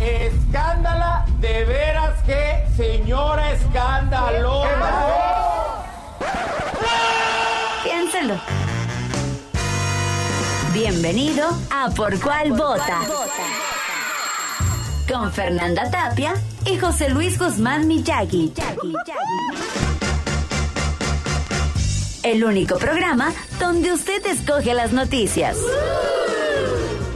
Escándala, de veras que señora escandalosa. Piénselo. Bienvenido a Por Cuál Vota. Con Fernanda Tapia y José Luis Guzmán Miyagi. El único programa donde usted escoge las noticias.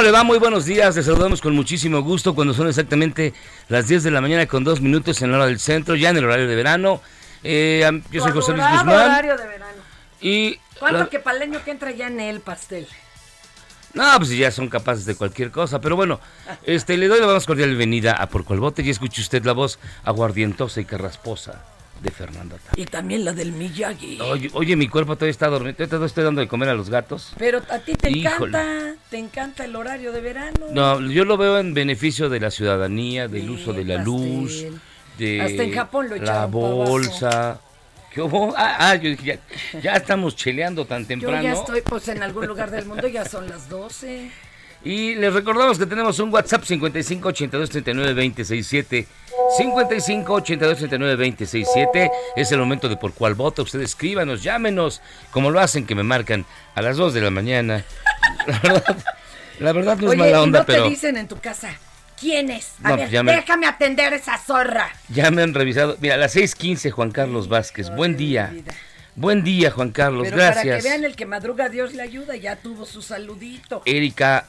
¿Cómo le va? Muy buenos días. Les saludamos con muchísimo gusto cuando son exactamente las 10 de la mañana con dos minutos en la hora del centro, ya en el horario de verano. Eh, yo soy José Luis Guzmán. horario de verano. Y. ¿Cuánto la- que año que entra ya en el pastel? No, pues ya son capaces de cualquier cosa. Pero bueno, este, le doy la más cordial bienvenida a Por Cual Bote y escuche usted la voz aguardientosa y carrasposa de Fernanda Tapia. Y también la del Miyagi. Oye, oye, mi cuerpo todavía está dormido. Todavía estoy dando de comer a los gatos. Pero a ti te Híjole. encanta, te encanta el horario de verano. No, yo lo veo en beneficio de la ciudadanía, del uso de la pastel. luz, de Hasta en Japón lo la bolsa. ¿Qué hubo? Ah, ah, yo dije, ya, ya estamos cheleando tan Yo temprano. ya estoy pues en algún lugar del mundo, ya son las 12. Y les recordamos que tenemos un WhatsApp 55 82 39 20 67. 55 82 39 20 67. Es el momento de por cuál voto. Ustedes escríbanos, llámenos, como lo hacen que me marcan a las 2 de la mañana. La verdad, la verdad no es Oye, mala onda, no pero te dicen en tu casa, ¿quién es? A No, ver, me- déjame atender esa zorra. ya me han revisado. Mira, a las 6:15 Juan Carlos Vázquez. Buen día. Buen día, Juan Carlos. Pero para que Gracias. vean el que madruga Dios le ayuda, ya tuvo su saludito. Erika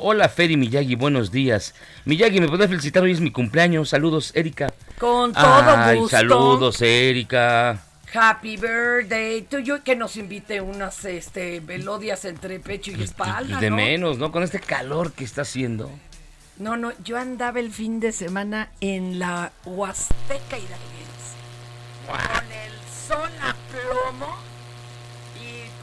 Hola, Feri Miyagi, buenos días. Miyagi, ¿me podés felicitar? Hoy es mi cumpleaños. Saludos, Erika. Con todo Ay, gusto. saludos, Erika. Happy birthday to you, que nos invite unas este melodías entre pecho y espalda. De ¿no? menos, ¿no? Con este calor que está haciendo. No, no, yo andaba el fin de semana en la Huasteca Hidalguense. Con el sol a plomo.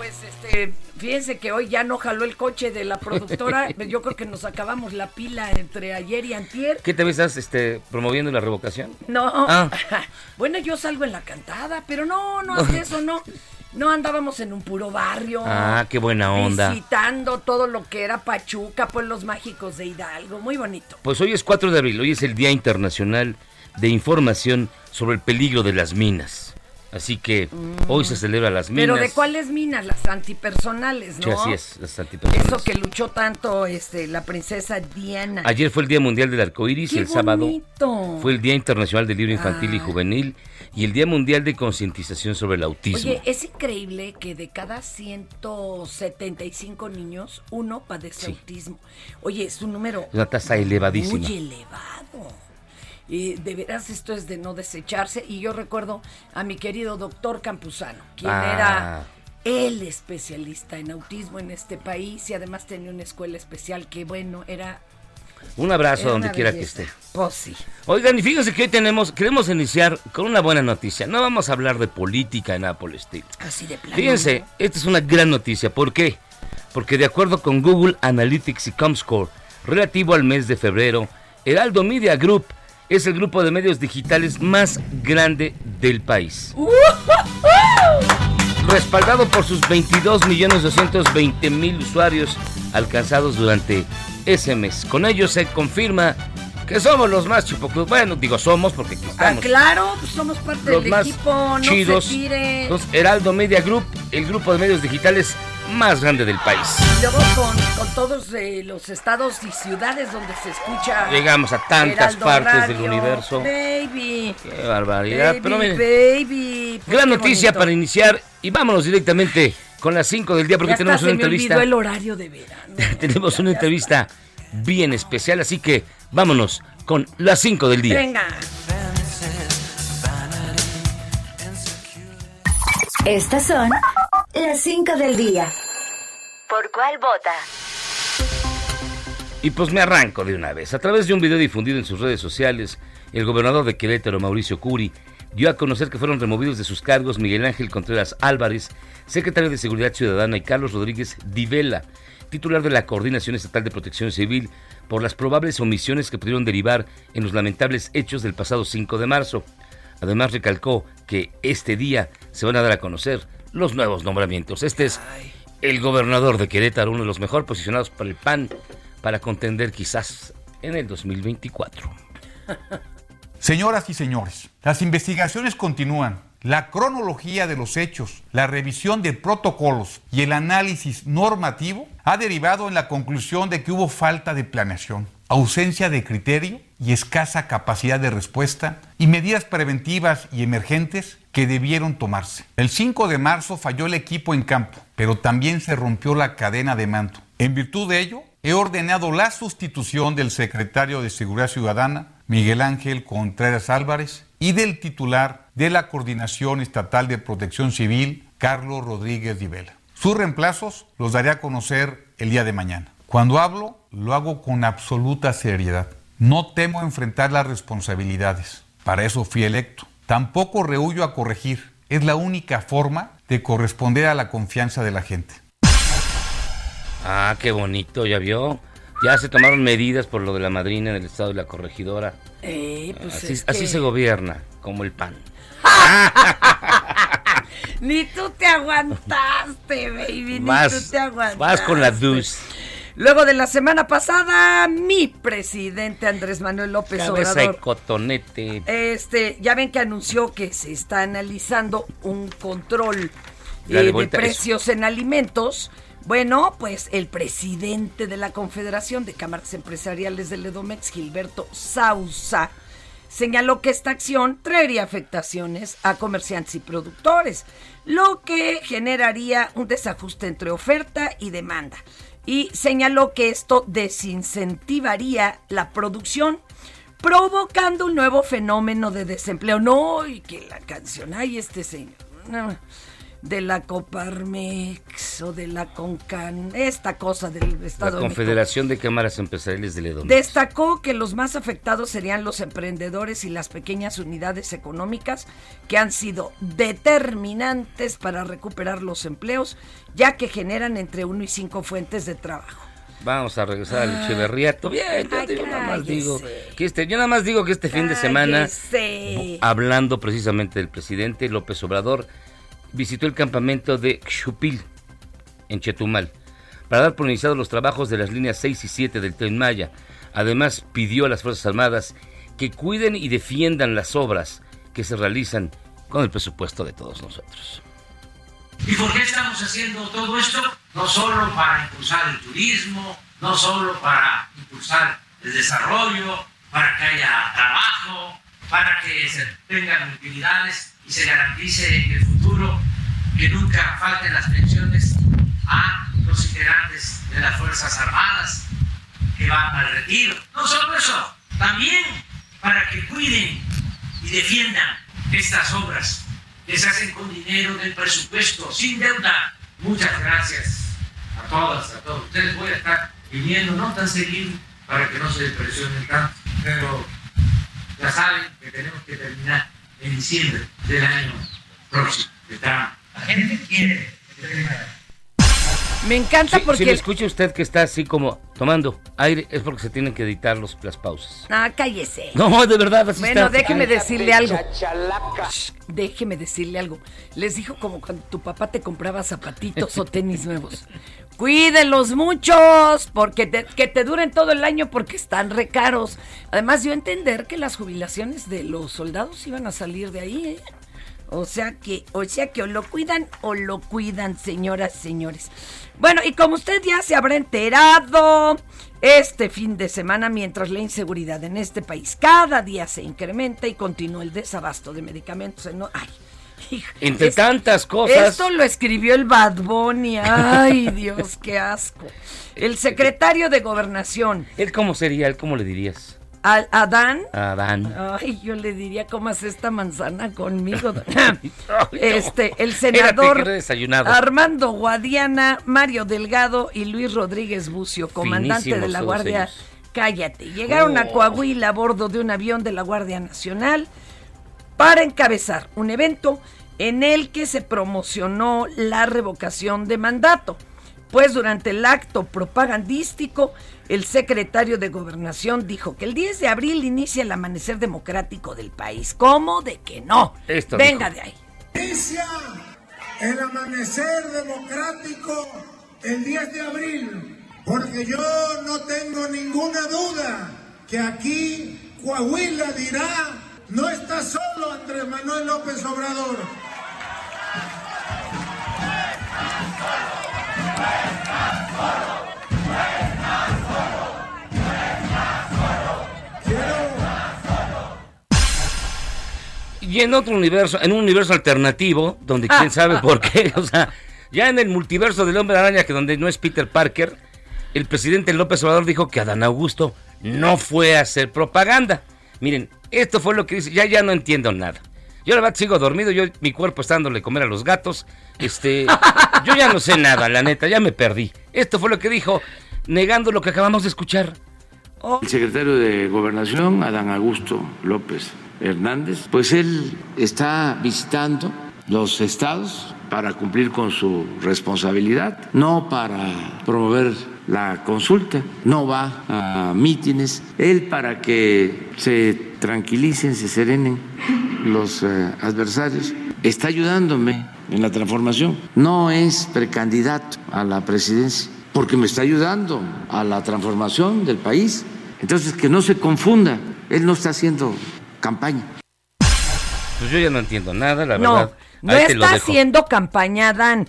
Pues este, fíjense que hoy ya no jaló el coche de la productora. yo creo que nos acabamos la pila entre ayer y antier. ¿Qué te estás este, promoviendo la revocación? No. Ah. Bueno, yo salgo en la cantada, pero no, no hace eso, no. No andábamos en un puro barrio. Ah, qué buena onda. Visitando todo lo que era Pachuca, pueblos mágicos de Hidalgo. Muy bonito. Pues hoy es 4 de abril, hoy es el Día Internacional de Información sobre el Peligro de las Minas. Así que hoy se celebra las minas. Pero ¿de cuáles minas? Las antipersonales, ¿no? Sí, así es, las antipersonales. Eso que luchó tanto este, la princesa Diana. Ayer fue el Día Mundial del Arco Iris y ¡Qué el sábado bonito! fue el Día Internacional del Libro Infantil y Ay. Juvenil y el Día Mundial de Concientización sobre el Autismo. Oye, es increíble que de cada 175 niños, uno padece Sí. autismo. Oye, es un número Es una tasa elevadísima. muy elevado. Y de veras esto es de no desecharse. Y yo recuerdo a mi querido doctor Campuzano, quien Ah. era el especialista en autismo en este país y además tenía una escuela especial que, bueno, era... Un abrazo era donde quiera belleza. que esté. Pues sí. Oigan, y fíjense que hoy tenemos, queremos iniciar con una buena noticia. No vamos a hablar de política en nada por el estilo. Así de plano. Fíjense, ¿no? esta es una gran noticia. ¿Por qué? Porque de acuerdo con Google Analytics y Comscore, relativo al mes de febrero, Heraldo Media Group es el grupo de medios digitales más grande del país. Respaldado por sus 22.220.000 usuarios alcanzados durante ese mes. Con ello se confirma que somos los más chupoclub. Bueno, digo somos porque aquí Ah, estamos claro, pues somos parte los del más equipo, no chidos. se. Entonces, Heraldo Media Group, el grupo de medios digitales más grande del país. Y luego con, con todos eh, los estados y ciudades donde se escucha. Llegamos a tantas Heraldo partes del Radio. universo. Baby. Qué barbaridad. Baby, Pero miren, baby. Pues gran qué noticia bonito. para iniciar y vámonos directamente con las 5 del día porque Ya tenemos hasta una se me entrevista. el horario de verano. tenemos una entrevista bien especial, así que vámonos con las 5 del día. Venga. Estas son las 5 del día. ¿Por cuál vota? Y pues me arranco de una vez. A través de un video difundido en sus redes sociales, el gobernador de Querétaro, Mauricio Curi, dio a conocer que fueron removidos de sus cargos Miguel Ángel Contreras Álvarez, secretario de Seguridad Ciudadana, y Carlos Rodríguez Divela, titular de la Coordinación Estatal de Protección Civil, por las probables omisiones que pudieron derivar en los lamentables hechos del pasado 5 de marzo. Además recalcó que este día se van a dar a conocer los nuevos nombramientos. Este es el gobernador de Querétaro, uno de los mejor posicionados para el PAN para contender quizás en el 2024. Señoras y señores, las investigaciones continúan. La cronología de los hechos, la revisión de protocolos y el análisis normativo ha derivado en la conclusión de que hubo falta de planeación, ausencia de criterio y escasa capacidad de respuesta y medidas preventivas y emergentes que debieron tomarse. El 5 de marzo falló el equipo en campo, pero también se rompió la cadena de mando. En virtud de ello, he ordenado la sustitución del secretario de Seguridad Ciudadana, Miguel Ángel Contreras Álvarez, y del titular de la Coordinación Estatal de Protección Civil, Carlos Rodríguez Divela. Sus reemplazos los daré a conocer el día de mañana. Cuando hablo, lo hago con absoluta seriedad. No temo enfrentar las responsabilidades. Para eso fui electo. Tampoco rehuyo a corregir. Es la única forma de corresponder a la confianza de la gente. Ah, qué bonito, ya vio. Ya se tomaron medidas por lo de la madrina en el estado de la corregidora. Eh, pues así, es así que- se gobierna, como el pan. Ni tú te aguantaste, baby. Ni tú Vas, te aguantaste. vas con la dus. Luego de la semana pasada, mi presidente Andrés Manuel López Cabeza de Obrador. cotonete. Este, ya ven que anunció que se está analizando un control eh, de precios en alimentos. Bueno, pues el presidente de la Confederación de Cámaras Empresariales del Edomex, Gilberto Sausa, señaló que esta acción traería afectaciones a comerciantes y productores, lo que generaría un desajuste entre oferta y demanda. Y señaló que esto desincentivaría la producción, provocando un nuevo fenómeno de desempleo. No, y que la canción, ay, este señor. De la Coparmex o de la Concan, esta cosa del La Estado de México. Confederación de Cámaras Empresariales del Edomex. Destacó que los más afectados serían los emprendedores y las pequeñas unidades económicas que han sido determinantes para recuperar los empleos, ya que generan entre uno y cinco fuentes de trabajo. Vamos a regresar al Echeverriato. Bien, yo, Ay, digo, nada más digo que este, yo nada más digo que este fin de semana, hablando precisamente del presidente López Obrador, visitó el campamento de Xupil, en Chetumal, para dar por iniciados los trabajos de las líneas 6 y 7 del Tren Maya. Además, pidió a las Fuerzas Armadas que cuiden y defiendan las obras que se realizan con el presupuesto de todos nosotros. ¿Y por qué estamos haciendo todo esto? No solo para impulsar el turismo, no solo para impulsar el desarrollo, para que haya trabajo, para que se tengan utilidades y se garantice el que nunca falten las pensiones a los integrantes de las Fuerzas Armadas que van al retiro. No solo eso, también para que cuiden y defiendan estas obras que se hacen con dinero del presupuesto, sin deuda. Muchas gracias a todas, a todos. Ustedes voy a estar viniendo no tan seguido para que no se presionen tanto, pero ya saben que tenemos que terminar en diciembre del año próximo. Está- La gente quiere. Me encanta Si, porque... si le escucha usted que está así como tomando aire, es porque se tienen que editar los, las pausas. Ah, cállese. No, de verdad, así Bueno, está. déjeme decirle algo. Shh, Déjeme decirle algo. Les dijo como cuando tu papá te compraba zapatitos o tenis nuevos. Cuídenlos muchos, porque te- que te duren todo el año porque están recaros. Además, dio a entender que las jubilaciones de los soldados iban a salir de ahí, ¿eh? O sea que, o sea que o lo cuidan o lo cuidan, señoras, señores. Bueno, y como usted ya se habrá enterado, este fin de semana, mientras la inseguridad en este país cada día se incrementa y continúa el desabasto de medicamentos en... Ay, hijo, Entre es- tantas cosas. Esto lo escribió el Bad Bunny. Ay, Dios, qué asco. El secretario de Gobernación, ¿Él cómo sería? ¿Él cómo le dirías? Adán, Adán. Ay, yo le diría, comas esta manzana conmigo. Este, el senador. Armando Guadiana, Mario Delgado y Luis Rodríguez Bucio, comandante de la Guardia. ellos. Cállate. Llegaron a Oh. Coahuila a bordo de un avión de la Guardia Nacional para encabezar un evento en el que se promocionó la revocación de mandato. Pues durante el acto propagandístico, el secretario de Gobernación dijo que el 10 de abril inicia el amanecer democrático del país. ¿Cómo de que no? Esto Venga dijo. de ahí. Inicia el amanecer democrático el 10 de abril, porque yo no tengo ninguna duda que aquí Coahuila dirá, no está solo Andrés Manuel López Obrador. Y en otro universo, en un universo alternativo, donde quién sabe por qué, o sea, ya en el multiverso del hombre araña, que donde no es Peter Parker, el presidente López Obrador dijo que Adán Augusto no fue a hacer propaganda. Miren, esto fue lo que dice, ya ya no entiendo nada. Yo la verdad sigo dormido, yo mi cuerpo está dándole comer a los gatos. Este, yo ya no sé nada, la neta, ya me perdí. Esto fue lo que dijo, negando lo que acabamos de escuchar. El secretario de Gobernación, Adán Augusto López Hernández, pues él está visitando los estados para cumplir con su responsabilidad, no para promover la consulta, no va a mítines, él para que se tranquilicen, se serenen los eh, adversarios, está ayudándome en la transformación, no es precandidato a la presidencia, porque me está ayudando a la transformación del país. Entonces, que no se confunda, él no está haciendo campaña. Pues yo ya no entiendo nada, la No, verdad. no Ahí está haciendo campaña, Dan.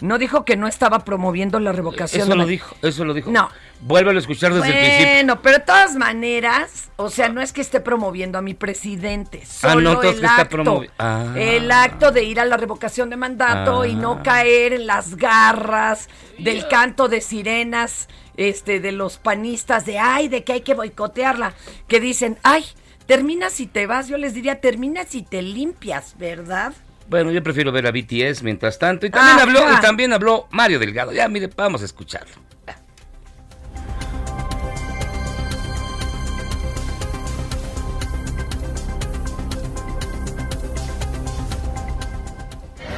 No dijo que no estaba promoviendo la revocación. Eso de lo dijo, eso lo dijo. No. Vuélvelo a escuchar desde el principio. Bueno, pero de todas maneras, o sea, no es que esté promoviendo a mi presidente, Ah, solo no, entonces el que está acto, promovi- Ah. el acto de ir a la revocación de mandato y Ah. no caer en las garras del canto de sirenas, este, de los panistas de ay, de que hay que boicotearla, que dicen, ay, termina si te vas, yo les diría, termina si te limpias, ¿verdad? Bueno, yo prefiero ver a BTS mientras tanto. Y también Ajá. habló, y también habló Mario Delgado. Ya, mire, vamos a escucharlo.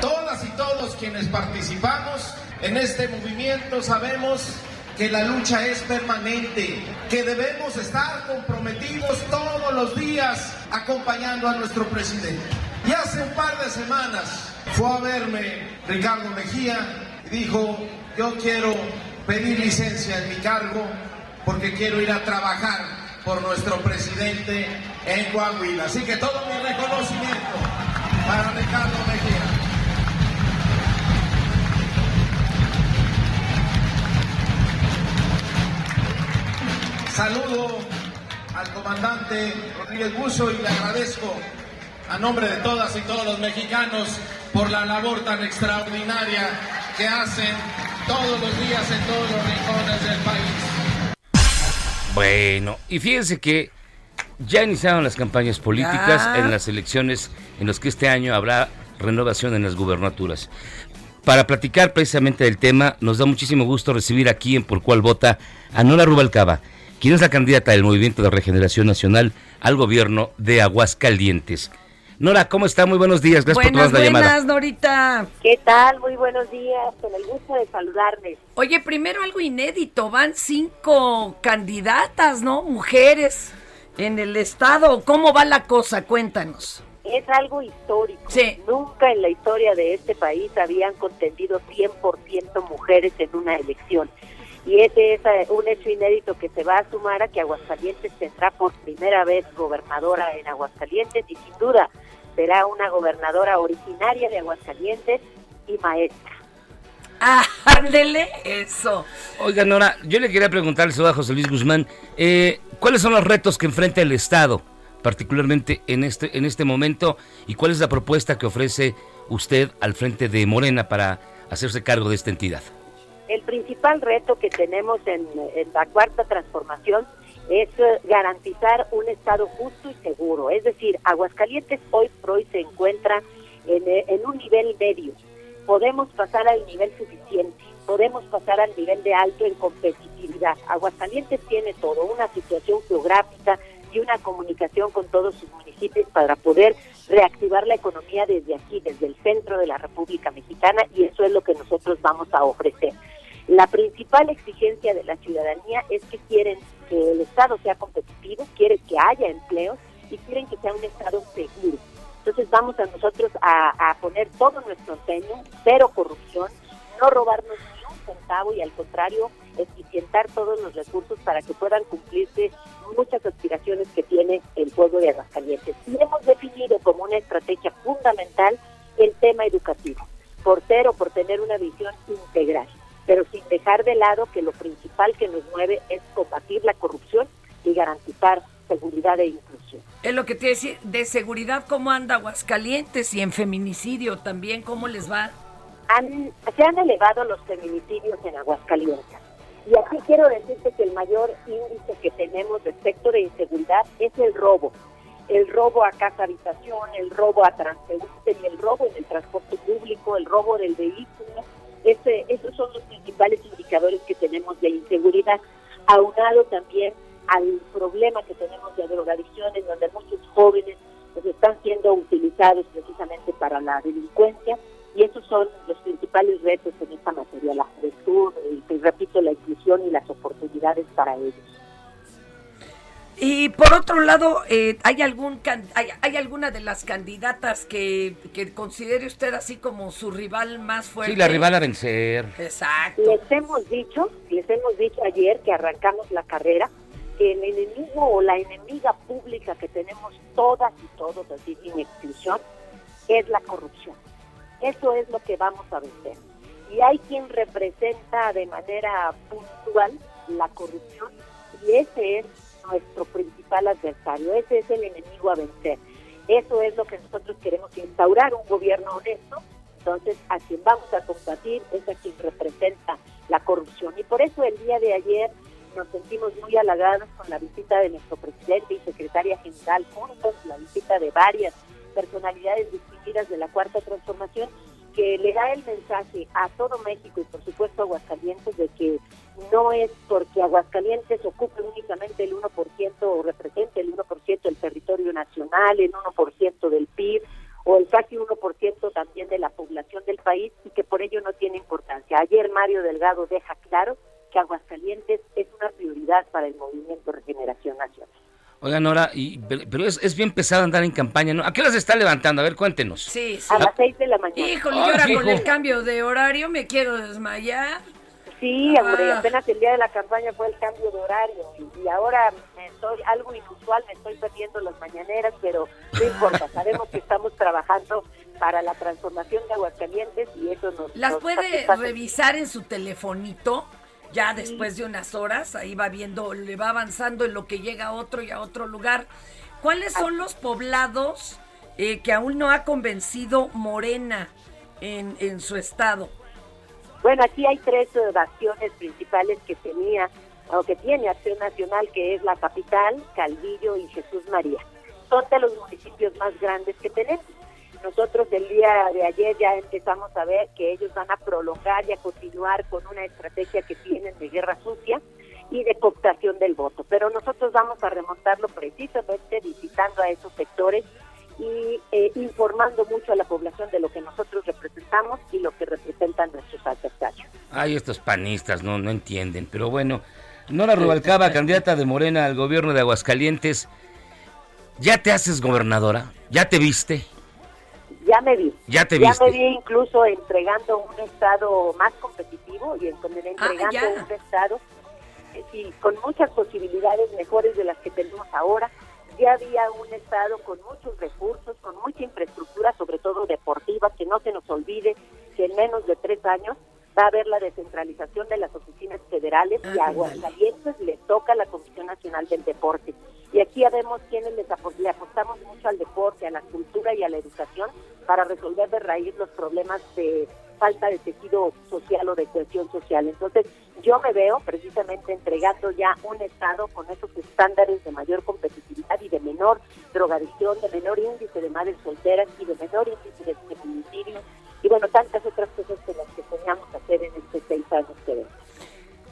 Todas y todos quienes participamos en este movimiento sabemos que la lucha es permanente, que debemos estar comprometidos todos los días acompañando a nuestro presidente. Y hace un par de semanas fue a verme Ricardo Mejía y dijo, yo quiero pedir licencia en mi cargo porque quiero ir a trabajar por nuestro presidente en Coahuila. Así que todo mi reconocimiento. para Ricardo Mejía. Saludo al comandante Rodríguez Buzo y le agradezco a nombre de todas y todos los mexicanos por la labor tan extraordinaria que hacen todos los días en todos los rincones del país. Bueno, y fíjense que ya iniciaron las campañas políticas Ya. en las elecciones en las que este año habrá renovación en las gubernaturas. Para platicar precisamente del tema, nos da muchísimo gusto recibir aquí en Por Cuál Vota a Nora Rubalcaba, quien es la candidata del Movimiento de Regeneración Nacional al gobierno de Aguascalientes. Nora, ¿cómo está? Muy buenos días, gracias buenas, por tomar la llamada. buenas, Norita. ¿Qué tal? Muy buenos días, con el gusto de saludarles. Oye, primero algo inédito, van cinco candidatas, ¿no? Mujeres en el estado. ¿Cómo va la cosa? Cuéntanos. Es algo histórico. Sí. Nunca en la historia de este país habían contendido 100% mujeres en una elección. Y ese es un hecho inédito que se va a sumar a que Aguascalientes tendrá por primera vez gobernadora en Aguascalientes y sin duda será una gobernadora originaria de Aguascalientes y maestra. Ah, ándele, eso. Oiga, Nora, yo le quería preguntarle a José Luis Guzmán, eh, ¿cuáles son los retos que enfrenta el Estado, particularmente en este, en este momento, y cuál es la propuesta que ofrece usted al frente de Morena para hacerse cargo de esta entidad? El principal reto que tenemos en, en la cuarta transformación es eh, garantizar un Estado justo y seguro. Es decir, Aguascalientes hoy por hoy se encuentra en, eh, en un nivel medio. Podemos pasar al nivel suficiente, podemos pasar al nivel de alto en competitividad. Aguascalientes tiene todo, una situación geográfica y una comunicación con todos sus municipios para poder reactivar la economía desde aquí, desde el centro de la República Mexicana, y eso es lo que nosotros vamos a ofrecer. La principal exigencia de la ciudadanía es que quieren que el Estado sea competitivo, quieren que haya empleos y quieren que sea un Estado seguro. Entonces vamos a nosotros a, poner todo nuestro empeño, cero corrupción, no robarnos ni un centavo y al contrario, eficientar todos los recursos para que puedan cumplirse muchas aspiraciones que tiene el pueblo de Aguascalientes. Y hemos definido como una estrategia fundamental el tema educativo, por ser o por tener una visión integral pero sin dejar de lado que lo principal que nos mueve es combatir la corrupción y garantizar seguridad e inclusión. Es lo que te decía, de seguridad, ¿cómo anda Aguascalientes? Y en feminicidio también, ¿cómo les va? Han- se han elevado los feminicidios en Aguascalientes. Y aquí quiero decirte que el mayor índice que tenemos respecto de inseguridad es el robo. El robo a casa habitación, el robo a transeúnte y el robo en el transporte público, el robo del vehículo. Ese- esos son los principales indicadores que tenemos de inseguridad, aunado también al problema que tenemos de drogadicción, donde muchos jóvenes pues, están siendo utilizados precisamente para la delincuencia, y esos son los principales retos en esta materia, la juventud, y repito, la inclusión y las oportunidades para ellos. Y por otro lado, eh, ¿hay, algún can- hay, hay alguna de las candidatas que, que considere usted así como su rival más fuerte? Sí, la rival a vencer. Exacto. Les hemos dicho, les hemos dicho ayer que arrancamos la carrera, que el enemigo o la enemiga pública que tenemos todas y todos, así sin exclusión, es la corrupción. Eso es lo que vamos a vencer. Y hay quien representa de manera puntual la corrupción y ese es nuestro principal adversario, ese es el enemigo a vencer. Eso es lo que nosotros queremos instaurar, un gobierno honesto. Entonces, a quien vamos a combatir es a quien representa la corrupción. Y por eso el día de ayer nos sentimos muy halagados con la visita de nuestro presidente y secretaria general juntos, la visita de varias personalidades distinguidas de la Cuarta Transformación, que le da el mensaje a todo México y por supuesto a Aguascalientes de que no es porque Aguascalientes ocupe únicamente el 1% o represente el 1% del territorio nacional, el 1% del PIB o el casi 1% también de la población del país y que por ello no tiene importancia. Ayer Mario Delgado deja claro que Aguascalientes es una prioridad para el movimiento Regeneración Nacional. Oiga, Nora, y, pero es, es bien pesado andar en campaña, ¿no? ¿A qué hora se está levantando? A ver, cuéntenos. Sí, sí. A las 6 de la mañana. Híjole, yo ahora hijo. con el cambio de horario me quiero desmayar. Sí, hombre, Ah. apenas el día de la campaña fue el cambio de horario y, y ahora me estoy, algo inusual, me estoy perdiendo las mañaneras, pero no importa, sabemos que estamos trabajando para la transformación de Aguascalientes y eso nos... Las nos puede satisface. revisar en su telefonito, ya después de unas horas, ahí va viendo, le va avanzando en lo que llega a otro y a otro lugar. ¿Cuáles son los poblados eh, que aún no ha convencido Morena en, en su estado? Bueno, aquí hay tres bastiones principales que tenía o que tiene Acción Nacional, que es la capital, Calvillo y Jesús María. Son de los municipios más grandes que tenemos. Nosotros el día de ayer ya empezamos a ver que ellos van a prolongar y a continuar con una estrategia que tienen de guerra sucia y de cooptación del voto. Pero nosotros vamos a remontarlo precisamente visitando a esos sectores y eh, informando mucho a la población de lo que nosotros representamos y lo que representan nuestros adversarios. Ay, estos panistas no, no entienden. Pero bueno, Nora Rubalcaba, candidata de Morena al gobierno de Aguascalientes. ¿Ya te haces gobernadora? ¿Ya te viste? Ya me vi. Ya te Ya viste. me vi incluso entregando un estado más competitivo y entregando Ah, ya. un estado eh, con muchas posibilidades mejores de las que tenemos ahora. Ya había un estado con muchos recursos, con mucha infraestructura, sobre todo deportiva, que no se nos olvide que en menos de tres años va a haber la descentralización de las oficinas federales y a Aguascalientes le toca la Comisión Nacional del Deporte. Y aquí ya vemos quienes les apo- le apostamos mucho al deporte, a la cultura y a la educación para resolver de raíz los problemas de falta de tejido social o de cohesión social. Entonces, yo me veo precisamente entregando ya un Estado con esos estándares de mayor competitividad y de menor drogadicción, de menor índice de madres solteras y de menor índice de feminicidio y bueno, tantas otras cosas que las que soñamos hacer en estos seis años que ven.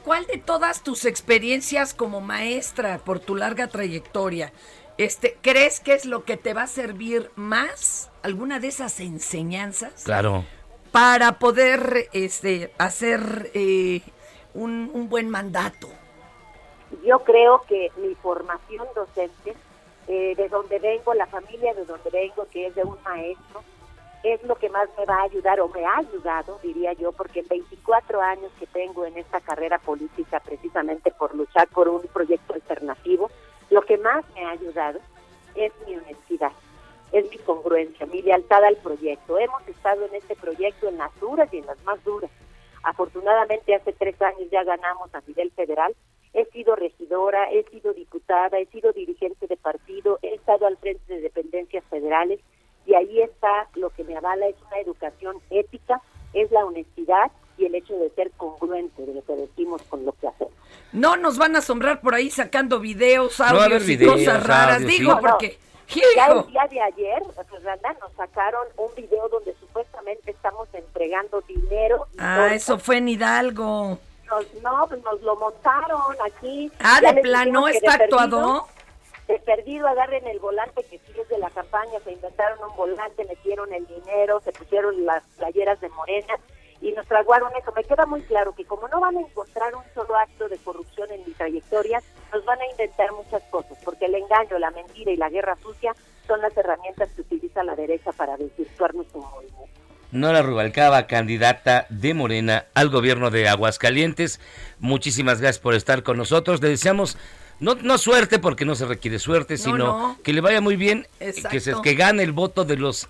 ¿Cuál de todas tus experiencias como maestra por tu larga trayectoria, este, crees que es lo que te va a servir más? ¿Alguna de esas enseñanzas? Claro. Para poder este, hacer eh, un, un buen mandato. Yo creo que mi formación docente, eh, de donde vengo, la familia de donde vengo, que es de un maestro, es lo que más me va a ayudar o me ha ayudado, diría yo, porque en 24 años que tengo en esta carrera política, precisamente por luchar por un proyecto alternativo, lo que más me ha ayudado es mi honestidad, es mi congruencia, mi lealtad al proyecto. Hemos estado en este proyecto en las duras y en las más duras. Afortunadamente hace tres años ya ganamos a nivel federal. He sido regidora, he sido diputada, he sido dirigente de partido, he estado al frente de dependencias federales y ahí está lo que me avala, es una educación ética, es la honestidad y el hecho de ser congruente de lo que decimos con lo que hacemos. No nos van a asombrar por ahí sacando videos, audios y cosas raras. audios, Digo, sí. porque... Ya el día de ayer, Fernanda, nos sacaron un video donde supuestamente estamos entregando dinero. y Ah, todo. eso fue en Hidalgo. Nos, no, pues nos lo montaron aquí. Ah, Ya de plano, ¿está actuado? De perdido agarren el volante que sí es de la campaña, se inventaron un volante, metieron el dinero, se pusieron las playeras de Morena y nos traguaron eso. Me queda muy claro que como no van a encontrar un solo acto de corrupción en mi trayectoria, nos van a inventar muchas cosas, porque el engaño, la mentira y la guerra sucia son las herramientas que utiliza la derecha para desvirtuar nuestro movimiento. Nora Rubalcaba, candidata de Morena al gobierno de Aguascalientes. Muchísimas gracias por estar con nosotros. Le deseamos no, no suerte porque no se requiere suerte, sino no. que le vaya muy bien, que, se, que gane el voto de los...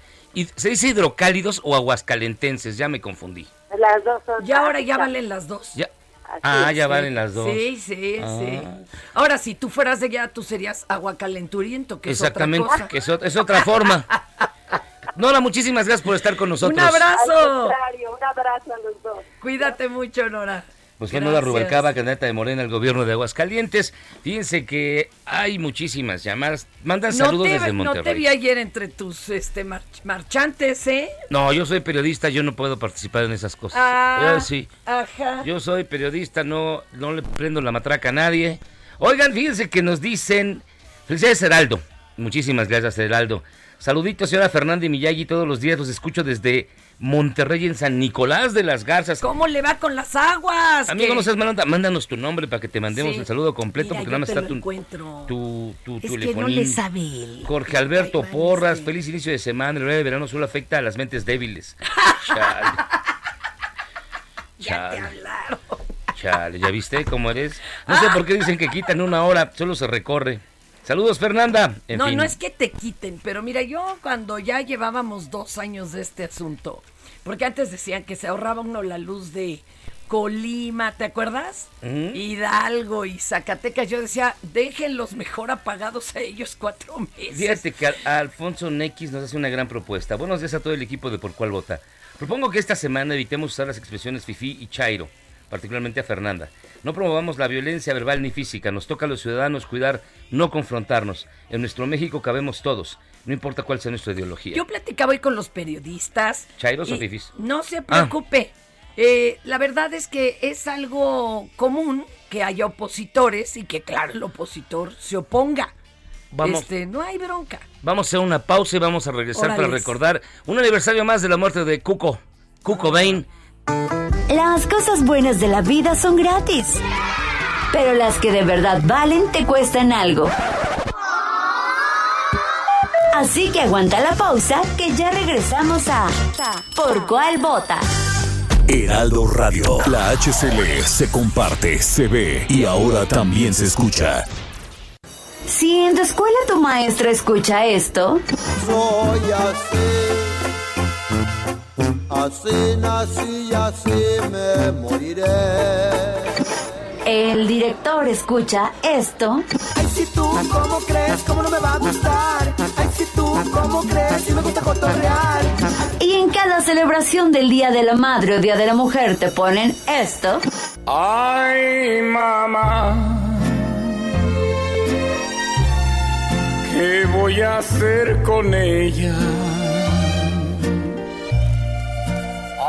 ¿Se dice hidrocálidos o aguascalentenses? Ya me confundí. Las dos son... Y ahora ya valen las dos. Ya. Ah, ya Sí. valen las dos. Sí, sí, Ah. sí. Ahora, si tú fueras de allá, tú serías aguacalenturiento, que Exactamente, es otra cosa. que es, es otra forma. Nora, muchísimas gracias por estar con nosotros. Un abrazo. Al contrario, un abrazo a los dos. Cuídate mucho, Nora. Pues fue Nora Gracias. Rubalcaba, candidata de Morena al gobierno de Aguascalientes. Fíjense que hay muchísimas llamadas. Mandan No saludos te, desde no te Monterrey. vi ayer entre tus este mar- marchantes, ¿eh? No, yo soy periodista, yo no puedo participar en esas cosas. Ah, Eh, sí, Ajá. yo soy periodista, no, no le prendo la matraca a nadie. Oigan, fíjense que nos dicen, felicidades Heraldo, muchísimas gracias Heraldo. Saluditos, señora Fernanda y Miyagi, todos los días los escucho desde Monterrey en San Nicolás de las Garzas. ¿Cómo le va con las aguas? Amigo, ¿Qué? no seas mala onda, mándanos tu nombre para que te mandemos Sí. el saludo completo, Mira, porque nada más está tu, encuentro. tu, tu Es que no le sabe él. Jorge Alberto Porras, feliz inicio de semana. El horario de verano solo afecta a las mentes débiles. Chale. Ya te Chale. hablaron. Chale, ¿ya viste cómo eres? No sé por qué dicen que quitan una hora, solo se recorre. Saludos, Fernanda. En no, fin. no es que te quiten, pero mira, yo cuando ya llevábamos dos años de este asunto, porque antes decían que se ahorraba uno la luz de Colima, ¿te acuerdas? Hidalgo y Zacatecas, yo decía, déjenlos mejor apagados a ellos cuatro meses. Fíjate que Al- Alfonso Nex nos hace una gran propuesta. Buenos días a todo el equipo de Por Cuál Vota. Propongo que esta semana evitemos usar las expresiones fifi y chairo, particularmente a Fernanda. No promovamos la violencia verbal ni física. Nos toca a los ciudadanos cuidar, no confrontarnos. En nuestro México cabemos todos, no importa cuál sea nuestra ideología. Yo platicaba hoy con los periodistas. ¿Chairos o fifis? No se Ah. preocupe. Eh, la verdad es que es algo común que haya opositores y que, claro, el opositor se oponga. Vamos. Este, no hay bronca. Vamos a hacer una pausa y vamos a regresar para recordar un aniversario más de la muerte de Cuco. Cuco Bain. Las cosas buenas de la vida son gratis. Pero las que de verdad valen te cuestan algo. Así que aguanta la pausa que ya regresamos a Por cuál vota. Heraldo Radio. La HCL se comparte, se ve y ahora también se escucha. Si en tu escuela tu maestra escucha esto, Soy así, así nací y así me moriré. el director escucha esto, Ay, si tú, ¿cómo crees? ¿Cómo no me va a gustar? Ay, si tú, ¿cómo crees? Si me gusta cotorrear. y en cada celebración del Día de la Madre o Día de la Mujer te ponen esto, Ay, mamá. ¿Qué voy a hacer con ella?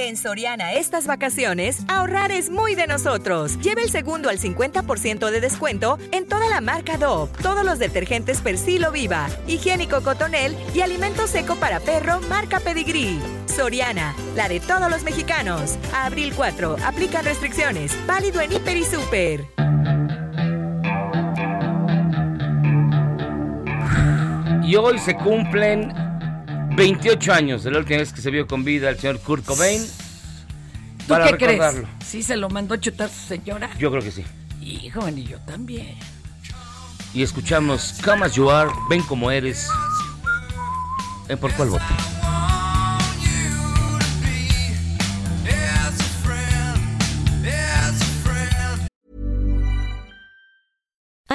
En Soriana estas vacaciones, ahorrar es muy de nosotros. Lleva el segundo al 50% de descuento en toda la marca Dove, todos los detergentes Persilo Viva, higiénico Cotonel y alimento seco para perro marca Pedigree. Soriana, la de todos los mexicanos. Abril 4, aplican restricciones. Válido en Hiper y Super. Y hoy se cumplen 28 años de la última vez que se vio con vida el señor Kurt Cobain. ¿Tú Para qué recordarlo. crees? ¿Sí se lo mandó a chutar su señora? Yo creo que sí. Hijo, y yo también. Y escuchamos Come As You Are, Ven Como Eres. ¿En por cuál voto?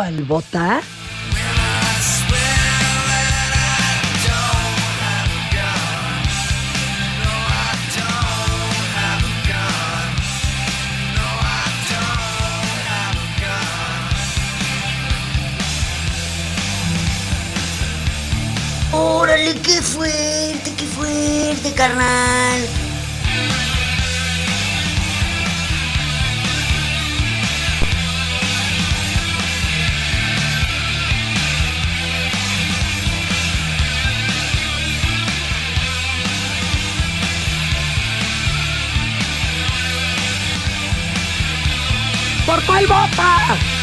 al Bota? ¡Órale, qué fuerte, qué fuerte, carnal! ¿Por cuál vota?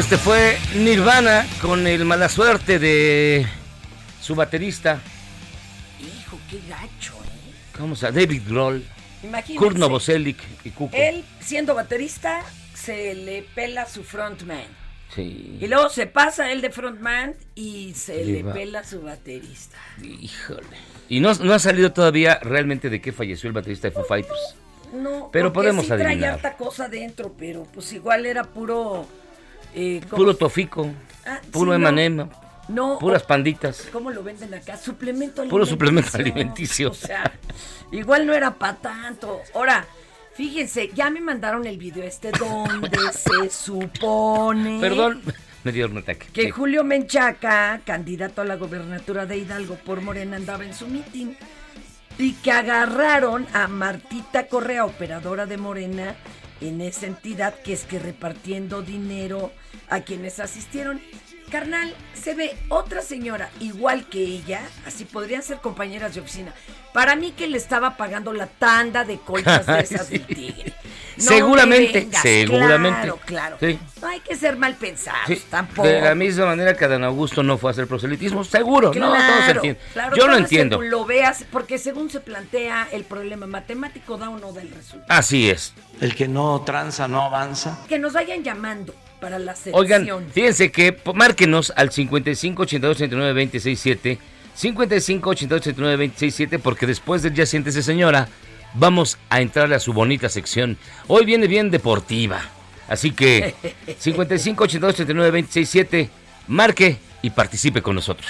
Este fue Nirvana con el mala suerte de su baterista. Hijo, qué gacho, ¿eh? ¿Cómo se? David Grohl. Kurt Novoselic y Cuco. Él, siendo baterista, se le pela su frontman. Sí. Y luego se pasa él de frontman y se Le le pela su baterista. Híjole. Y no, no ha salido todavía realmente de qué falleció el baterista de Foo Fighters. No, Pero podemos sí adivinar. harta cosa dentro, pero pues igual era puro... eh, ¿cómo Puro tofico, Ah, puro sí, emanema, No, puras panditas. ¿Cómo lo venden acá? Suplemento Puro alimenticio. suplemento alimenticio. O sea, igual no era para tanto. Ahora, fíjense, ya me mandaron el video este donde se supone... Perdón, me dio un ataque. Que Sí. Julio Menchaca, candidato a la gobernatura de Hidalgo por Morena, andaba en su mitin. Y que agarraron a Martita Correa, operadora de Morena, en esa entidad, que es que repartiendo dinero a quienes asistieron. Carnal, se ve otra señora igual que ella, así podrían ser compañeras de oficina. Para mí que le estaba pagando la tanda de colchas de esas Sí. del tigre. No Seguramente, vengas, seguramente. Claro, claro. Sí. No hay que ser mal pensados, Sí, tampoco. de la misma manera que Adán Augusto no fue a hacer proselitismo, seguro, no, todos entienden. claro, Yo no entiendo. Según lo veas, porque según se plantea el problema matemático, da o no da el resultado. Así es. El que no tranza no avanza. Que nos vayan llamando para la sección. Oigan, fíjense que márquenos al 55 82 39 26 7, 55 82 39 26 7, porque después de Ya Siéntese Señora, vamos a entrarle a su bonita sección. Hoy viene bien deportiva. Así que 55 82 39 26 7, marque y participe con nosotros.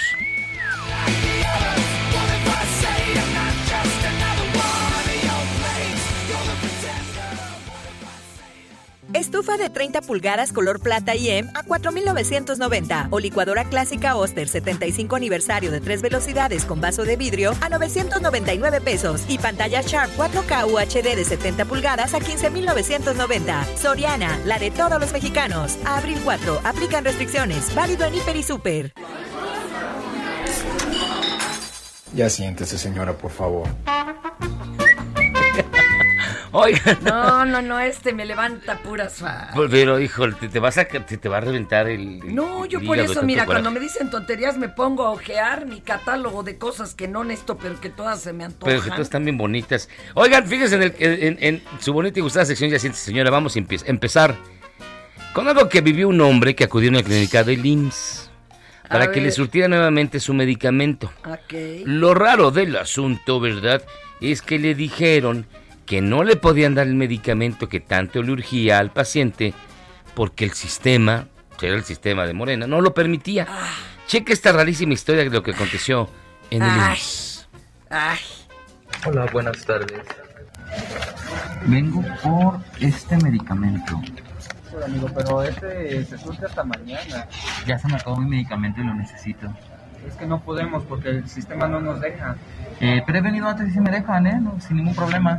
Estufa de 30 pulgadas color plata IM a 4.990 o licuadora clásica Oster 75 aniversario de tres velocidades con vaso de vidrio a 999 pesos y pantalla Sharp 4K UHD de 70 pulgadas a 15.990. Soriana, la de todos los mexicanos. A abril 4, aplican restricciones. Válido en Hiper y Super. Ya siéntese, señora, por favor. Oigan. No, no, no, este me levanta puras fa. Pero, híjole, te, te vas a, te, te va a reventar el. el- No, yo el por eso, mira, coraje. cuando me dicen tonterías me pongo a ojear mi catálogo de cosas que no necesito, pero que todas se me antojan. Pero que todas están bien bonitas. Oigan, fíjense en, el- en- en su bonita y gustada sección, ya siente señora, vamos a empe- empezar con algo que vivió un hombre que acudió a una clínica del IMSS para A que le surtiera nuevamente su medicamento. Lo raro del asunto, ¿verdad? Es que le dijeron que no le podían dar el medicamento que tanto le urgía al paciente porque el sistema, era el sistema de Morena, no lo permitía. Cheque esta rarísima historia de lo que aconteció en el Ay. Ay, Hola, buenas tardes. Vengo por este medicamento. Hola, amigo, pero este se surte hasta mañana. Ya se me acabó mi medicamento y lo necesito. Es que no podemos porque el sistema no nos deja. Eh, pero he venido antes y sí me dejan, ¿eh? No, sin ningún problema.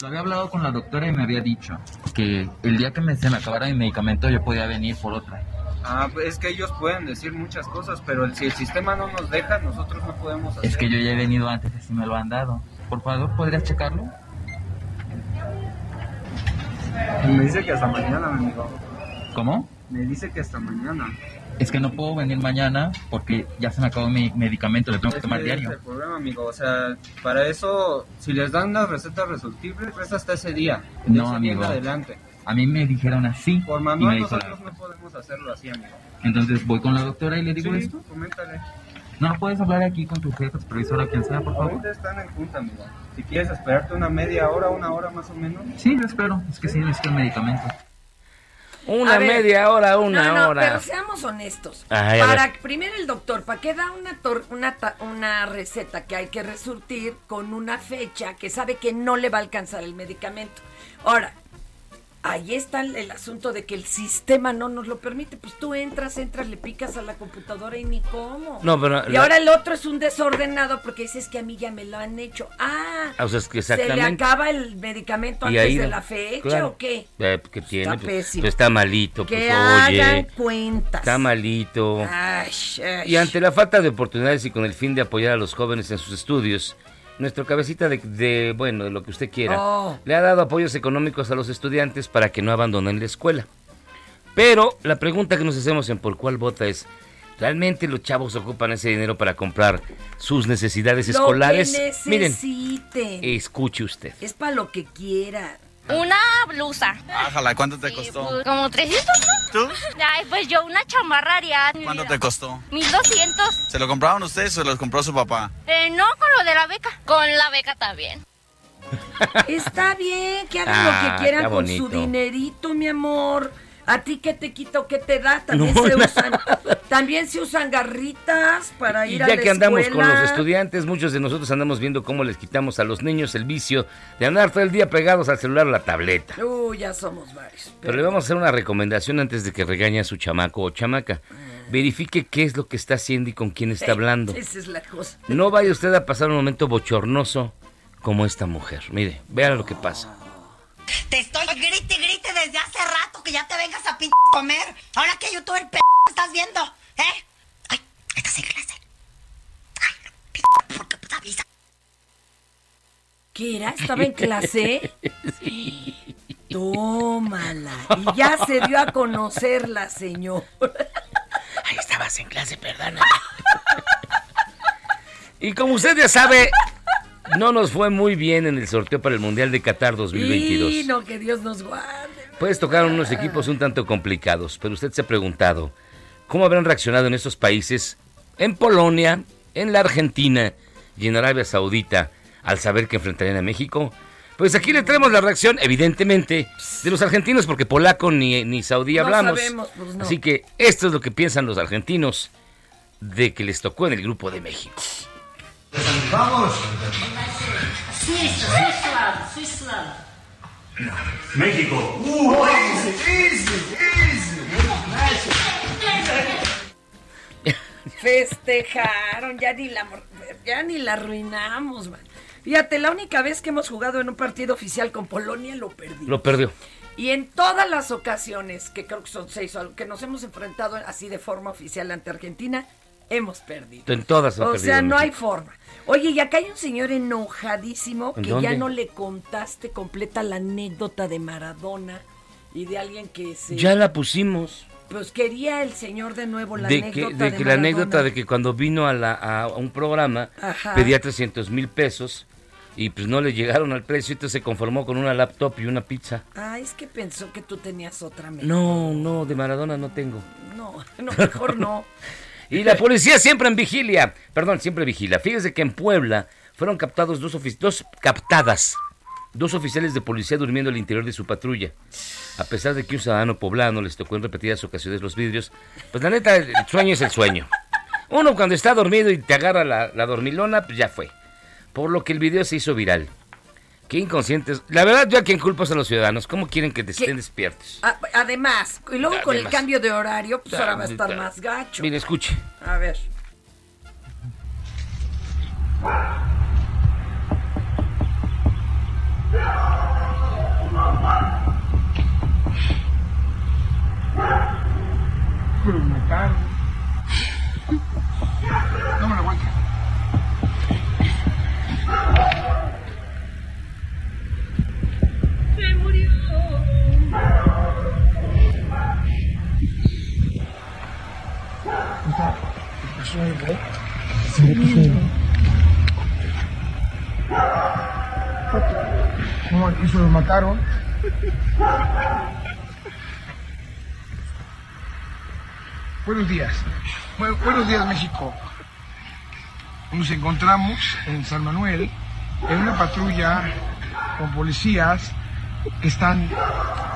Lo había hablado con la doctora y me había dicho que el día que me, se me acabara mi medicamento yo podía venir por otra. Ah, pues es que ellos pueden decir muchas cosas, pero el- si el sistema no nos deja, nosotros no podemos hacer. Es que yo ya he venido antes y sí me lo han dado. Por favor, ¿podrías checarlo? Me dice que hasta mañana, mi amigo. ¿Cómo? Me dice que hasta mañana. Es que no puedo venir mañana porque ya se me acabó mi medicamento, le tengo que tomar diario. es el problema, amigo. O sea, para eso, si les dan las recetas resolutibles, es hasta ese día. No, ese día amigo. adelante. A mí me dijeron así Por manual nosotros no podemos hacerlo así, amigo. Entonces voy con la doctora y le digo Sí, esto. coméntale. ¿No puedes hablar aquí con tu jefe, supervisora, quien sea, por favor? Ahorita están en junta, amigo. Si quieres esperarte una media hora, una hora más o menos. Sí, yo espero. Es que sí necesito el medicamento. Una ver. media hora, una no, no, hora. pero seamos honestos. Ay, para primero el doctor, ¿para qué da una tor- una ta- una receta que hay que resurtir con una fecha que sabe que no le va a alcanzar el medicamento? Ahora, ahí está el, el asunto de que el sistema no nos lo permite. Pues tú entras, entras, le picas a la computadora y ni cómo. No, pero Y la- ahora el otro es un desordenado porque dices que a mí ya me lo han hecho. Ah, Ah, o sea, es que ¿se le acaba el medicamento antes ahí de la fecha Claro. o qué? Eh, ¿Qué tiene? Está pues, pésimo. pues está malito, Que pues hagan oye. cuentas. Está malito. Ay, ay. Y ante la falta de oportunidades y con el fin de apoyar a los jóvenes en sus estudios, nuestro cabecita de, de, bueno, de lo que usted quiera, Oh. le ha dado apoyos económicos a los estudiantes para que no abandonen la escuela. Pero la pregunta que nos hacemos en por cuál vota es, ¿realmente los chavos ocupan ese dinero para comprar sus necesidades Lo escolares? que Miren, escuche usted. Es para lo que quieran. Una blusa. Ájala, ¿cuánto te costó? Pues, como 300, ¿no? ¿Tú? Ay, pues yo una chamarra Ariadne. ¿Cuánto te costó? 1200. ¿Se lo compraron ustedes o se lo compró su papá? Eh, no, con lo de la beca. Con la beca también. Está bien, que hagan Ah, lo que quieran con su dinerito, mi amor. ¿A ti qué te quita o qué te da? También, No, se, usan, también se usan garritas para Y ir a ya la que andamos con escuela. los estudiantes, muchos de nosotros andamos viendo cómo les quitamos a los niños el vicio de andar todo el día pegados al celular o la tableta. Uy, ya somos varios. Pero le vamos a hacer una recomendación antes de que regañe a su chamaco o chamaca. Verifique qué es lo que está haciendo y con quién está hablando. Esa es la cosa. No vaya usted a pasar un momento bochornoso como esta mujer. Mire, vea lo que pasa. Te estoy grite, grite desde hace rato que ya te vengas a pinche comer. Ahora que youtuber p estás viendo, ¿eh? Ay, estás en clase. Ay, p porque pues avisa. ¿Qué era? ¿Estaba en clase? Tómala. Y ya se dio a conocer la señora. Ahí estabas en clase, perdona. Y como usted ya sabe, no nos fue muy bien en el sorteo para el Mundial de Qatar 2022. Y no, que Dios nos guarde. Pues tocaron unos equipos un tanto complicados, pero usted se ha preguntado, ¿cómo habrán reaccionado en estos países, en Polonia, en la Argentina y en Arabia Saudita, al saber que enfrentarían a México? Pues aquí le traemos la reacción, evidentemente, de los argentinos, porque polaco ni, ni saudí No hablamos. sabemos, pues no. Así que esto es lo que piensan los argentinos de que les tocó en el grupo de México. Vamos. Suiza, Suiza. México. Uh, easy, easy, easy. Festejaron, ya ni la ya ni la arruinamos, man. Fíjate, la única vez que hemos jugado en un partido oficial con Polonia lo perdí. Lo perdió. Y en todas las ocasiones, que creo que son seis, o que nos hemos enfrentado así de forma oficial ante Argentina, hemos perdido. En todas O sea, no hay forma. Oye, y acá hay un señor enojadísimo ¿En que dónde? ya no le contaste completa la anécdota de Maradona y de alguien que se... Ya la pusimos. Pues quería el señor de nuevo la de que, anécdota de de que la anécdota de que cuando vino a, la, a un programa Ajá. pedía 300 mil pesos y pues no le llegaron al precio, entonces se conformó con una laptop y una pizza. Ah, es que pensó que tú tenías otra mejor. No, no, de Maradona no tengo. No, no, mejor no. Y la policía siempre en vigilia, perdón, siempre vigila. Fíjese que en Puebla fueron captados dos, dos captadas, dos oficiales de policía durmiendo al interior de su patrulla. A pesar de que un ciudadano poblano les tocó en repetidas ocasiones los vidrios, pues la neta, el sueño es el sueño. Uno cuando está dormido y te agarra la, la dormilona, pues ya fue. Por lo que el video se hizo viral. Qué inconscientes. La verdad, yo a quien culpo es a los ciudadanos. ¿Cómo quieren que te estén despiertos? A- Además, y luego con el cambio de horario, pues ahora va a estar más gacho. Mire, escuche. A ver. No me lo aguanto. se murió. ¿Cómo aquí se los mataron? Buenos días. Buenos días, México. Nos encontramos en San Manuel, en una patrulla con policías están,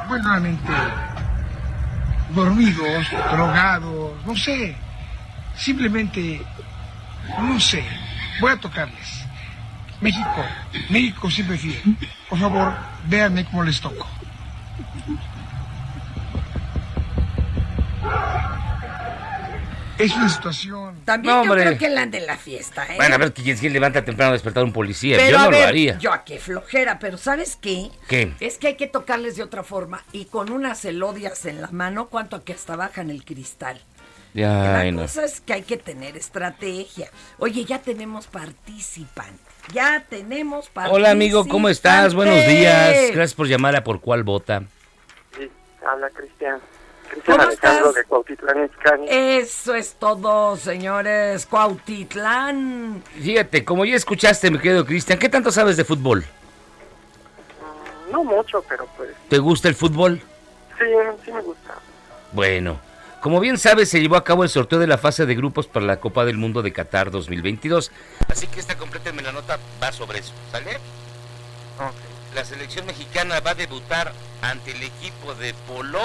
bueno, realmente dormidos, drogados, no sé. Simplemente, no sé. Voy a tocarles. México, México siempre fiel. Por favor, véanme cómo les toco. Es una situación. También No, yo creo que la de la fiesta, ¿eh? Bueno, a ver quién, quién levanta temprano a despertar a un policía. Pero Yo a no ver, lo haría. Yo a qué flojera, pero ¿sabes qué? ¿Qué? Es que hay que tocarles de otra forma y con unas elodias en la mano, cuanto que hasta bajan el cristal. Ay, la cosa es que hay que tener estrategia. Oye, ya tenemos participante. Ya tenemos participante. Hola amigo, ¿cómo estás? Buenos días. Gracias por llamar a Por Cuál Vota. Sí, habla Cristian. Cristian ¿Cómo Alejandro estás? de Cuautitlán. Eso es todo, señores. Cuautitlán. Fíjate, como ya escuchaste, mi querido Cristian, ¿qué tanto sabes de fútbol? No mucho, pero pues ¿Te gusta el fútbol? sí, sí me gusta. Bueno, como bien sabes, se llevó a cabo el sorteo de la fase de grupos para la Copa del Mundo de Qatar 2022. Así que esta compléteme la nota, va sobre eso, ¿sale? La selección mexicana va a debutar ante el equipo de Polo.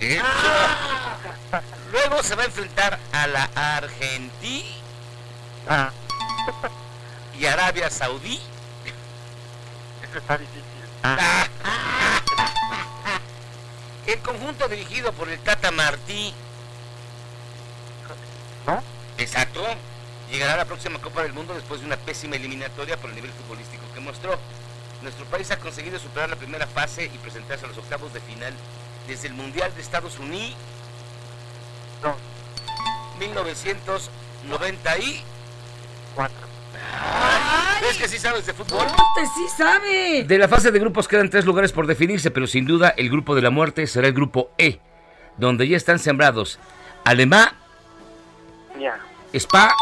Eso. Luego se va a enfrentar a la Argentina y Arabia Saudí. Está difícil. El conjunto dirigido por el Tata Martí. ¿No? Exacto. Llegará a la próxima Copa del Mundo después de una pésima eliminatoria por el nivel futbolístico que mostró. Nuestro país ha conseguido superar la primera fase y presentarse a los octavos de final desde el Mundial de Estados Unidos. No. 1994. ¿Ves que sí sabes de fútbol? Usted sí sabe. De la fase de grupos quedan tres lugares por definirse, pero sin duda el grupo de la muerte será el grupo E, donde ya están sembrados Alemá, Ya, Spa,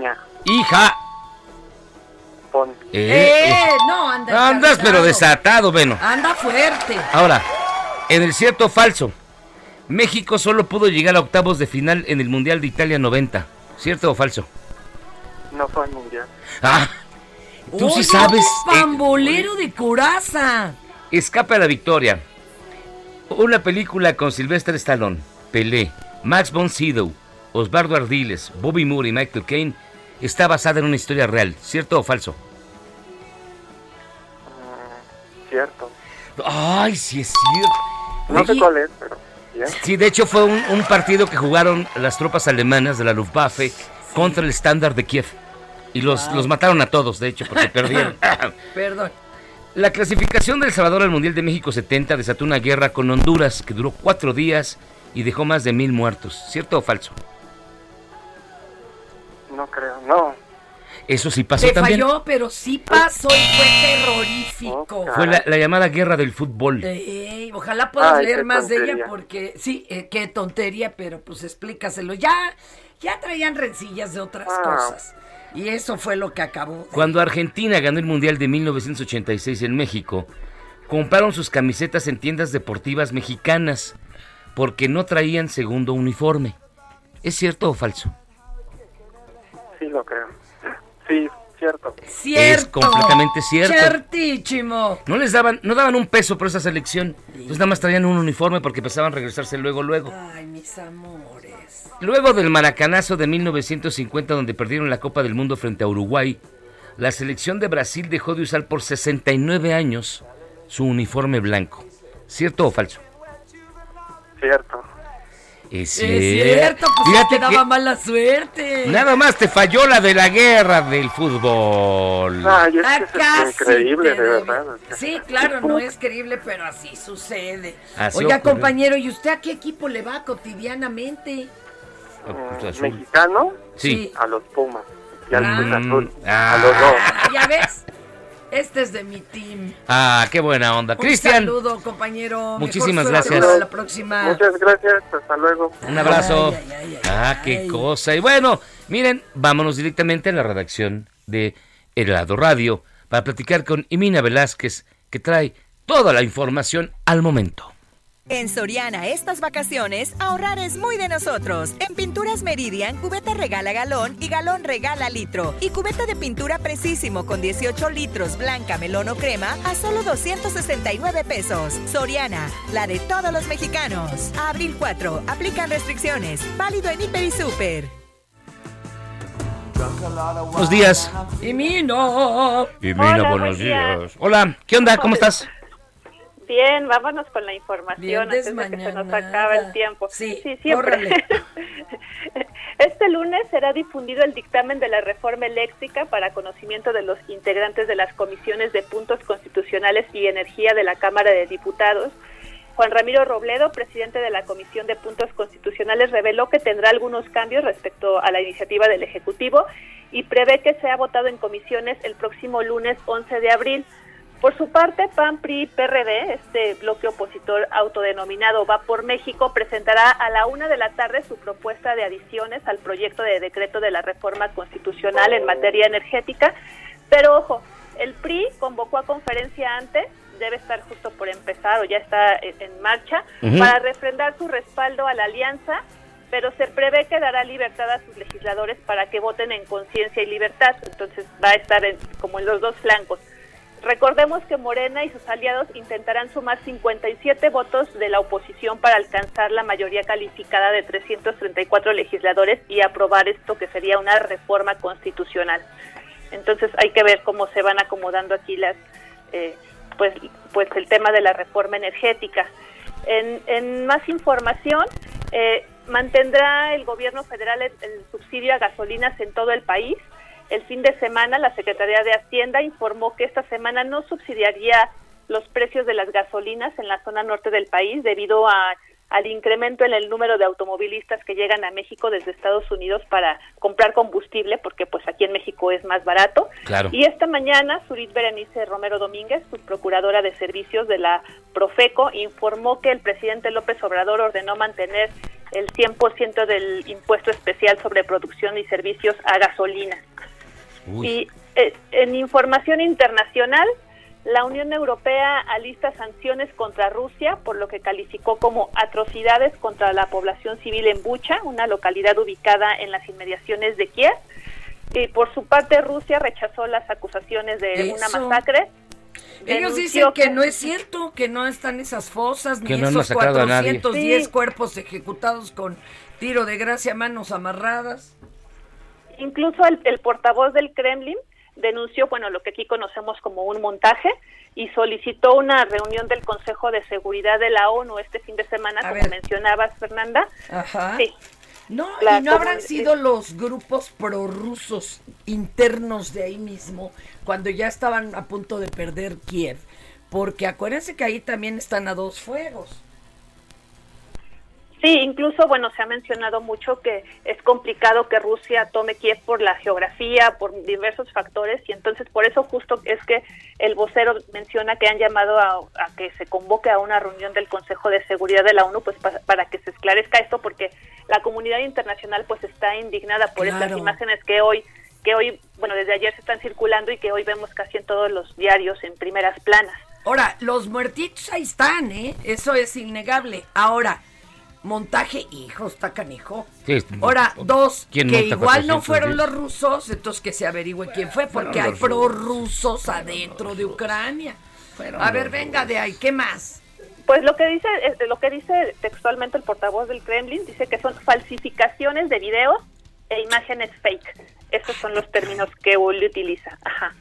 ya. Hija. Pon. Eh, Eh, no, anda. Andas pero desatado. desatado, bueno. Anda fuerte. Ahora, en el cierto o falso, México solo pudo llegar a octavos de final en el Mundial de Italia 90. ¿Cierto o falso? No fue al mundial. Ah, tú sí sabes. eh, Pambolero de coraza. Escape a la victoria. Una película con Sylvester Stallone, Pelé, Max von Sydow, Osvaldo Ardiles, Bobby Moore y Michael Caine está basada en una historia real. ¿Cierto o falso? Cierto. Ay, sí es cierto. No sé cuál es, pero. Sí, de hecho fue un, un partido que jugaron las tropas alemanas de la Luftwaffe contra el Standard de Kiev. Y los, Wow. los mataron a todos, de hecho, porque perdieron. Perdón. La clasificación del Salvador al Mundial de México 70 desató una guerra con Honduras que duró cuatro días y dejó más de mil muertos. ¿Cierto o falso? No creo, no. Eso sí pasó Te también. falló, pero sí pasó y fue terrorífico. Fue la, la llamada guerra del fútbol. Ey, ojalá puedas Ay, leer más de ella porque sí, eh, qué tontería, pero pues explícaselo. Ya, ya traían rencillas de otras Ah. cosas. Y eso fue lo que acabó. Cuando Argentina ganó el Mundial de 1986 en México, compraron sus camisetas en tiendas deportivas mexicanas porque no traían segundo uniforme. ¿Es cierto o falso? Sí, lo creo. Sí, cierto. Cierto. Es completamente cierto. Ciertísimo. No les daban, no daban un peso por esa selección. Entonces nada más traían un uniforme porque pensaban regresarse luego, luego. Ay, mis amores. Luego del maracanazo de 1950 donde perdieron la Copa del Mundo frente a Uruguay, la selección de Brasil dejó de usar por 69 años su uniforme blanco. ¿Cierto o falso? Cierto. Es Es cierto, pues Fíjate te daba que mala suerte. nada más te falló la de la guerra del fútbol. Ay, es Ah, que casi es increíble, de verdad. Sí, claro, no es creíble, pero así sucede. Así Oiga, compañero, ¿y usted a qué equipo le va cotidianamente? Cruz Azul. ¿Mexicano? Sí. A los Pumas. Y al Ah. Cruz Azul. Ah. A los dos. Ah, ¿Ya ves? Este es de mi team. Ah, qué buena onda. Un Cristian, saludo, compañero. Muchísimas gracias. para la próxima. Muchas gracias, hasta luego. un abrazo. Ay, ay, ay, Ah, qué cosa. Y bueno, miren, vámonos directamente a la redacción de Heraldo Radio para platicar con Imina Velázquez, que trae toda la información al momento. En Soriana estas vacaciones, ahorrar es muy de nosotros. En Pinturas Meridian, cubeta regala galón y galón regala litro. Y cubeta de pintura precisísimo con 18 litros blanca, melón o crema a solo 269 pesos. Soriana, la de todos los mexicanos. A abril 4, aplican restricciones. Válido en Hiper y Super. Buenos días. Y mi no. Imina, Hola, buenos buen día. días. Hola, ¿qué onda? ¿Cómo estás? Bien, vámonos con la información antes de que se nos acabe el tiempo. Sí, siempre. córrele. Este lunes será difundido el dictamen de la reforma eléctrica para conocimiento de los integrantes de las comisiones de puntos constitucionales y energía de la Cámara de Diputados. Juan Ramiro Robledo, presidente de la Comisión de Puntos Constitucionales, reveló que tendrá algunos cambios respecto a la iniciativa del Ejecutivo y prevé que sea votado en comisiones el próximo lunes 11 de abril. Por su parte, PAN, PRI, PRD, este bloque opositor autodenominado Va por México, presentará a la una de la tarde su propuesta de adiciones al proyecto de decreto de la reforma constitucional en materia energética. Pero ojo, el PRI convocó a conferencia antes, debe estar justo por empezar o ya está en, marcha, para refrendar su respaldo a la alianza, pero se prevé que dará libertad a sus legisladores para que voten en conciencia y libertad. Entonces va a estar en- como en los dos flancos. Recordemos que Morena y sus aliados intentarán sumar 57 votos de la oposición para alcanzar la mayoría calificada de 334 legisladores y aprobar esto que sería una reforma constitucional. Entonces hay que ver cómo se van acomodando aquí las, eh, pues, pues el tema de la reforma energética. En, en más información, eh, mantendrá el gobierno federal el, el subsidio a gasolinas en todo el país. El fin de semana, la Secretaría de Hacienda informó que esta semana no subsidiaría los precios de las gasolinas en la zona norte del país debido a, al incremento en el número de automovilistas que llegan a México desde Estados Unidos para comprar combustible, porque pues aquí en México es más barato. Claro. Y esta mañana, Surit Berenice Romero Domínguez, subprocuradora de servicios de la Profeco, informó que el presidente López Obrador ordenó mantener el 100% del impuesto especial sobre producción y servicios a gasolina. Y eh, en información internacional, la Unión Europea alista sanciones contra Rusia por lo que calificó como atrocidades contra la población civil en Bucha, una localidad ubicada en las inmediaciones de Kiev. Y por su parte, Rusia rechazó las acusaciones de una masacre. Ellos dicen que no es cierto, que no están esas fosas, Que ni no esos masacrado a nadie. 410 Sí. cuerpos ejecutados con tiro de gracia, manos amarradas. Incluso el, el portavoz del Kremlin denunció, bueno, lo que aquí conocemos como un montaje y solicitó una reunión del Consejo de Seguridad de la ONU este fin de semana, A como ver. mencionabas, Fernanda. Ajá. Sí. No, La y no habrán sido los grupos prorrusos internos de ahí mismo, cuando ya estaban a punto de perder Kiev. Porque acuérdense que ahí también están a dos fuegos. Sí, incluso, bueno, se ha mencionado mucho que es complicado que Rusia tome Kiev por la geografía, por diversos factores, y entonces por eso justo es que el vocero menciona que han llamado a, a que se convoque a una reunión del Consejo de Seguridad de la ONU, pues pa- para que se esclarezca esto, porque la comunidad internacional pues está indignada por estas imágenes que hoy, que hoy, bueno, desde ayer se están circulando y que hoy vemos casi en todos los diarios en primeras planas. Ahora, los muertitos ahí están, ¿eh? Eso es innegable. Ahora, montaje, hijo, está canijo. Sí, Ahora, dos, ¿quién que igual no 410? fueron los rusos, entonces que se averigüe quién fue, porque hay prorrusos adentro de Ucrania. Fueron A ver, venga de ahí, ¿qué más? Pues lo que dice eh, lo que dice textualmente el portavoz del Kremlin dice que son falsificaciones de videos e imágenes fake. Esos son los términos que él utiliza. Ajá.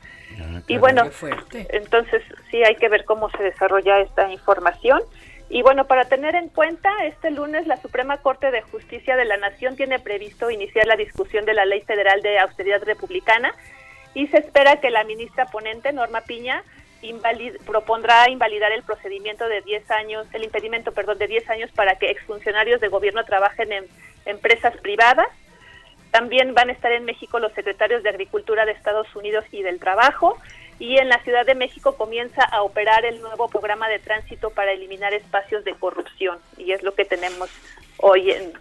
Y bueno, entonces sí hay que ver cómo se desarrolla esta información. Y bueno, para tener en cuenta, este lunes la Suprema Corte de Justicia de la Nación tiene previsto iniciar la discusión de la Ley Federal de Austeridad Republicana y se espera que la ministra ponente, Norma Piña, propondrá invalidar el procedimiento de 10 años, el impedimento, perdón, de 10 años para que exfuncionarios de gobierno trabajen en empresas privadas. También van a estar en México los secretarios de Agricultura de Estados Unidos y del Trabajo. Y en la Ciudad de México comienza a operar el nuevo programa de tránsito para eliminar espacios de corrupción y es lo que tenemos hoy en,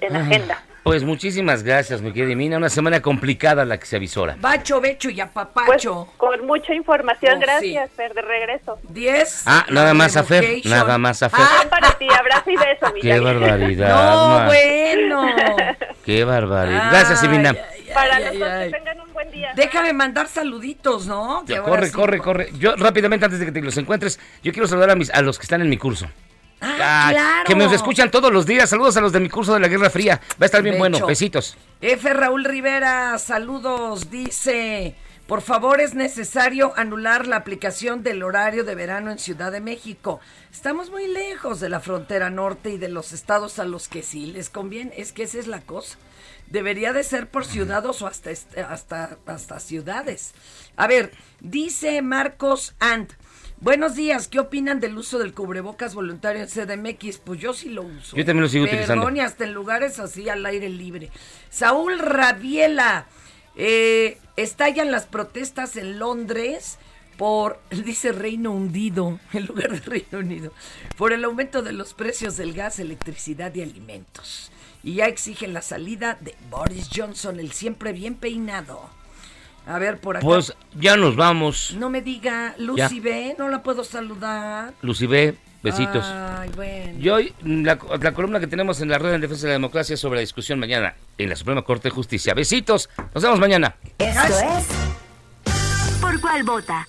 en Ah, agenda. Pues muchísimas gracias, mi querida Mina. Una semana complicada la que se avisora. Bacho, becho y apapacho. Con mucha información, Oh, gracias, Fer, de regreso. 10. Ah, nada más a Fer, nada más a Fer. Ah, para ti, abrazo y beso, Qué Villa. barbaridad. No, bueno. Qué barbaridad. Gracias, Ivina. Para Ay, los ay, dos, ay. que tengan un buen día. Déjame mandar saluditos, ¿no? Ya, corre, sí. corre, corre. Yo rápidamente, antes de que te los encuentres, yo quiero saludar a, mis, a los que están en mi curso. Ah, claro. Que nos escuchan todos los días. Saludos a los de mi curso de la Guerra Fría. Va a estar bien bueno. Besitos. F. Raúl Rivera, saludos, dice, por favor es necesario anular la aplicación del horario de verano en Ciudad de México. Estamos muy lejos de la frontera norte y de los estados a los que sí les conviene, es que esa es la cosa. Debería de ser por ciudades o hasta, hasta, hasta ciudades. A ver, dice Marcos Ant. Buenos días, ¿qué opinan del uso del cubrebocas voluntario en CDMX? Pues yo sí lo uso. Yo también lo sigo Perdón, utilizando. y hasta en lugares así al aire libre. Saúl Rabiela, eh, estallan las protestas en Londres por, dice Reino Hundido, en lugar de Reino Unido, por el aumento de los precios del gas, electricidad y alimentos. Y ya exigen la salida de Boris Johnson, el siempre bien peinado. A ver, por acá. Pues ya nos vamos. No me diga, Ya. Lucy B, no la puedo saludar. Lucibé, besitos. Ay, bueno. Y hoy, la, la columna que tenemos en la red en defensa de la democracia sobre la discusión mañana en la Suprema Corte de Justicia. Besitos. Nos vemos mañana. Esto es Por cuál vota.